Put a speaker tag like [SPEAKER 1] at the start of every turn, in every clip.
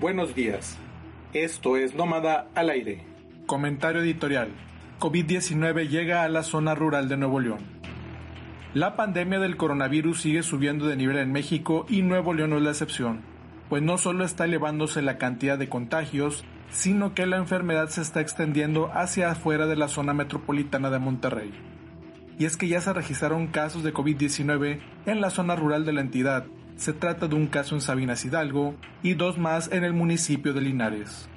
[SPEAKER 1] Buenos días. Esto es Nómada al aire.
[SPEAKER 2] Comentario editorial. COVID-19 llega a la zona rural de Nuevo León. La pandemia del coronavirus sigue subiendo de nivel en México y Nuevo León no es la excepción, pues no solo está elevándose la cantidad de contagios, sino que la enfermedad se está extendiendo hacia afuera de la zona metropolitana de Monterrey. Y es que ya se registraron casos de COVID-19 en la zona rural de la entidad, se trata de un caso en Sabinas Hidalgo y dos más en el municipio de Linares.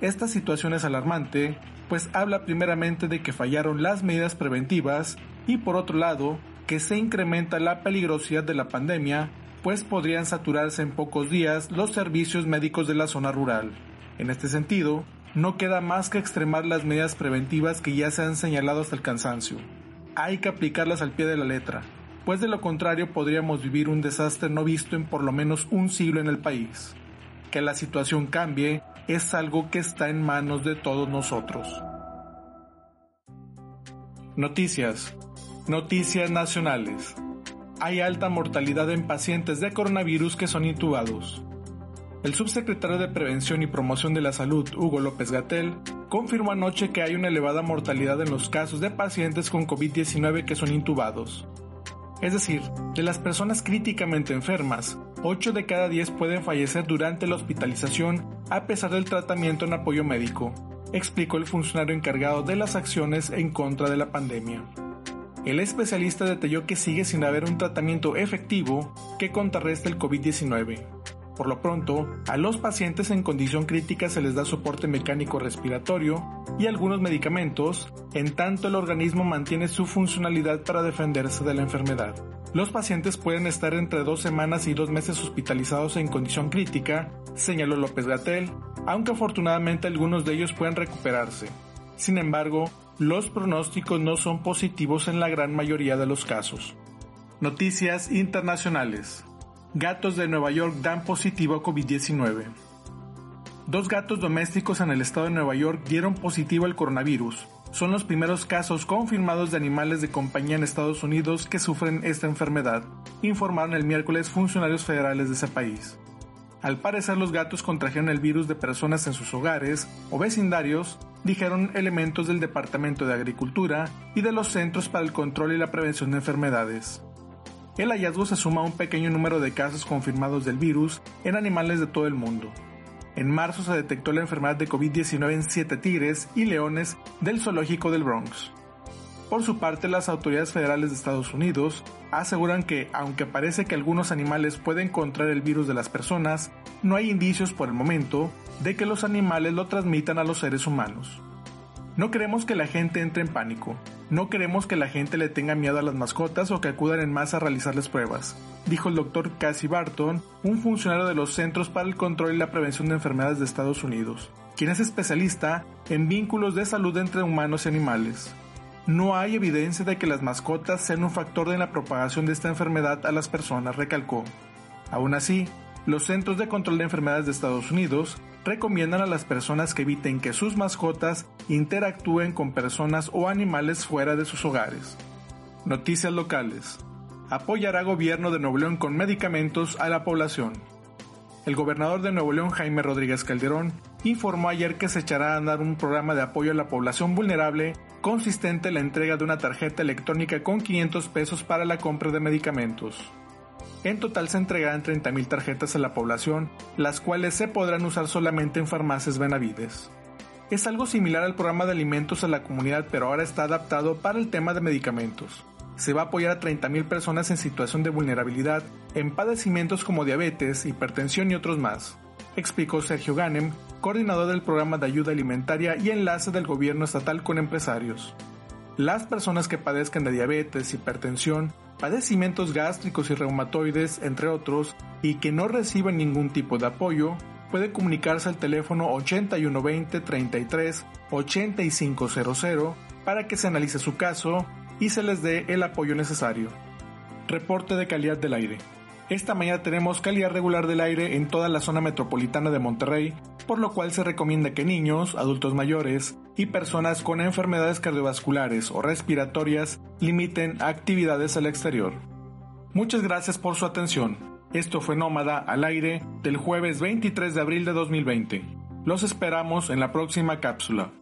[SPEAKER 2] Esta situación es alarmante, pues habla primeramente de que fallaron las medidas preventivas y por otro lado, que se incrementa la peligrosidad de la pandemia, pues podrían saturarse en pocos días los servicios médicos de la zona rural. En este sentido, no queda más que extremar las medidas preventivas que ya se han señalado hasta el cansancio. Hay que aplicarlas al pie de la letra, pues de lo contrario podríamos vivir un desastre no visto en por lo menos un siglo en el país. Que la situación cambie es algo que está en manos de todos nosotros. Noticias. Noticias nacionales. Hay alta mortalidad en pacientes de coronavirus que son intubados. El subsecretario de Prevención y Promoción de la Salud, Hugo López Gatel, confirmó anoche que hay una elevada mortalidad en los casos de pacientes con COVID-19 que son intubados. Es decir, de las personas críticamente enfermas, 8 de cada 10 pueden fallecer durante la hospitalización a pesar del tratamiento en apoyo médico, explicó el funcionario encargado de las acciones en contra de la pandemia. El especialista detalló que sigue sin haber un tratamiento efectivo que contrarreste el COVID-19. Por lo pronto, a los pacientes en condición crítica se les da soporte mecánico respiratorio y algunos medicamentos, en tanto el organismo mantiene su funcionalidad para defenderse de la enfermedad. Los pacientes pueden estar entre dos semanas y dos meses hospitalizados en condición crítica, señaló López Gatel, aunque afortunadamente algunos de ellos pueden recuperarse. Sin embargo, los pronósticos no son positivos en la gran mayoría de los casos. Noticias internacionales. Gatos de Nueva York dan positivo a COVID-19. Dos gatos domésticos en el estado de Nueva York dieron positivo al coronavirus. Son los primeros casos confirmados de animales de compañía en Estados Unidos que sufren esta enfermedad, informaron el miércoles funcionarios federales de ese país. Al parecer los gatos contrajeron el virus de personas en sus hogares o vecindarios, dijeron elementos del Departamento de Agricultura y de los Centros para el Control y la Prevención de Enfermedades. El hallazgo se suma a un pequeño número de casos confirmados del virus en animales de todo el mundo. En marzo se detectó la enfermedad de COVID-19 en siete tigres y leones del zoológico del Bronx. Por su parte, las autoridades federales de Estados Unidos aseguran que, aunque parece que algunos animales pueden contraer el virus de las personas, no hay indicios por el momento de que los animales lo transmitan a los seres humanos. No queremos que la gente entre en pánico. No queremos que la gente le tenga miedo a las mascotas o que acudan en masa a realizarles pruebas, dijo el doctor Cassie Barton, un funcionario de los Centros para el Control y la Prevención de Enfermedades de Estados Unidos, quien es especialista en vínculos de salud entre humanos y animales. No hay evidencia de que las mascotas sean un factor de la propagación de esta enfermedad a las personas, recalcó. Aún así, los Centros de Control de Enfermedades de Estados Unidos recomiendan a las personas que eviten que sus mascotas interactúen con personas o animales fuera de sus hogares. Noticias locales. Apoyará gobierno de Nuevo León con medicamentos a la población. El gobernador de Nuevo León, Jaime Rodríguez Calderón, informó ayer que se echará a andar un programa de apoyo a la población vulnerable consistente en la entrega de una tarjeta electrónica con 500 pesos para la compra de medicamentos. En total se entregarán 30.000 tarjetas a la población, las cuales se podrán usar solamente en farmacias Benavides. Es algo similar al programa de alimentos a la comunidad, pero ahora está adaptado para el tema de medicamentos. Se va a apoyar a 30.000 personas en situación de vulnerabilidad en padecimientos como diabetes, hipertensión y otros más, explicó Sergio Ganem, coordinador del programa de ayuda alimentaria y enlace del gobierno estatal con empresarios. Las personas que padezcan de diabetes, hipertensión, padecimientos gástricos y reumatoides, entre otros, y que no reciben ningún tipo de apoyo, puede comunicarse al teléfono 8120 33 8500 para que se analice su caso y se les dé el apoyo necesario. Reporte de calidad del aire. Esta mañana tenemos calidad regular del aire en toda la zona metropolitana de Monterrey, por lo cual se recomienda que niños, adultos mayores y personas con enfermedades cardiovasculares o respiratorias limiten actividades al exterior. Muchas gracias por su atención. Esto fue Nómada al aire del jueves 23 de abril de 2020. Los esperamos en la próxima cápsula.